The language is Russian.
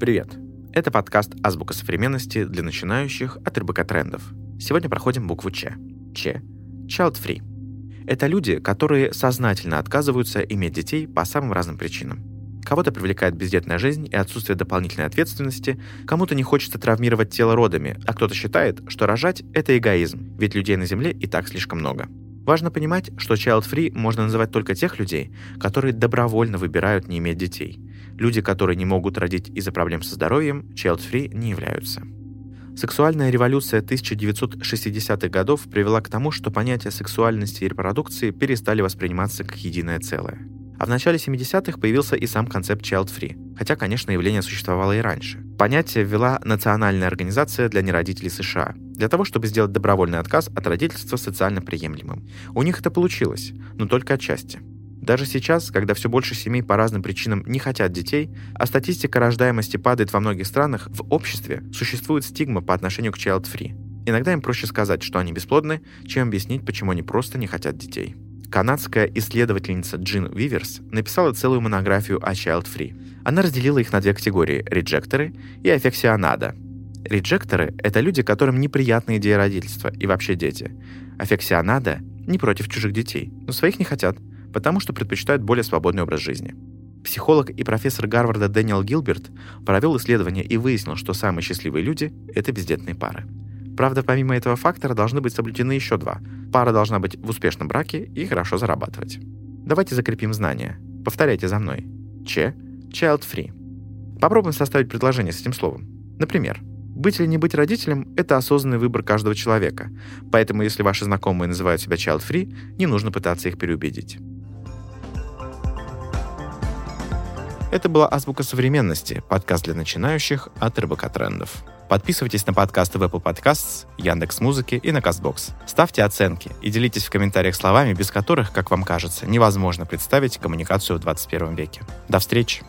Привет! Это подкаст «Азбука современности» для начинающих от РБК Трендов. Сегодня проходим букву Ч. Ч – Child Free. Это люди, которые сознательно отказываются иметь детей по самым разным причинам. Кого-то привлекает бездетная жизнь и отсутствие дополнительной ответственности, кому-то не хочется травмировать тело родами, а кто-то считает, что рожать – это эгоизм, ведь людей на Земле и так слишком много. Важно понимать, что child-free можно называть только тех людей, которые добровольно выбирают не иметь детей. Люди, которые не могут родить из-за проблем со здоровьем, child-free не являются. Сексуальная революция 1960-х годов привела к тому, что понятия сексуальности и репродукции перестали восприниматься как единое целое. А в начале 70-х появился и сам концепт child-free, хотя, конечно, явление существовало и раньше. Понятие ввела Национальная организация для неродителей США, для того, чтобы сделать добровольный отказ от родительства социально приемлемым. У них это получилось, но только отчасти. Даже сейчас, когда все больше семей по разным причинам не хотят детей, а статистика рождаемости падает во многих странах, в обществе существует стигма по отношению к child-free. Иногда им проще сказать, что они бесплодны, чем объяснить, почему они просто не хотят детей. Канадская исследовательница Джин Виверс написала целую монографию о child-free. Она разделила их на две категории – реджекторы и аффексионада. Реджекторы – это люди, которым неприятна идея родительства и вообще дети. Аффексионада – не против чужих детей, но своих не хотят – потому что предпочитают более свободный образ жизни. Психолог и профессор Гарварда Дэниел Гилберт провел исследование и выяснил, что самые счастливые люди – это бездетные пары. Правда, помимо этого фактора должны быть соблюдены еще два. Пара должна быть в успешном браке и хорошо зарабатывать. Давайте закрепим знания. Повторяйте за мной. Ч – child free. Попробуем составить предложение с этим словом. Например, быть или не быть родителем – это осознанный выбор каждого человека. Поэтому, если ваши знакомые называют себя child free, не нужно пытаться их переубедить. Это была «Азбука современности», подкаст для начинающих от РБК Трендов. Подписывайтесь на подкасты в Apple Podcasts, Яндекс Музыки и на Castbox. Ставьте оценки и делитесь в комментариях словами, без которых, как вам кажется, невозможно представить коммуникацию в 21 веке. До встречи!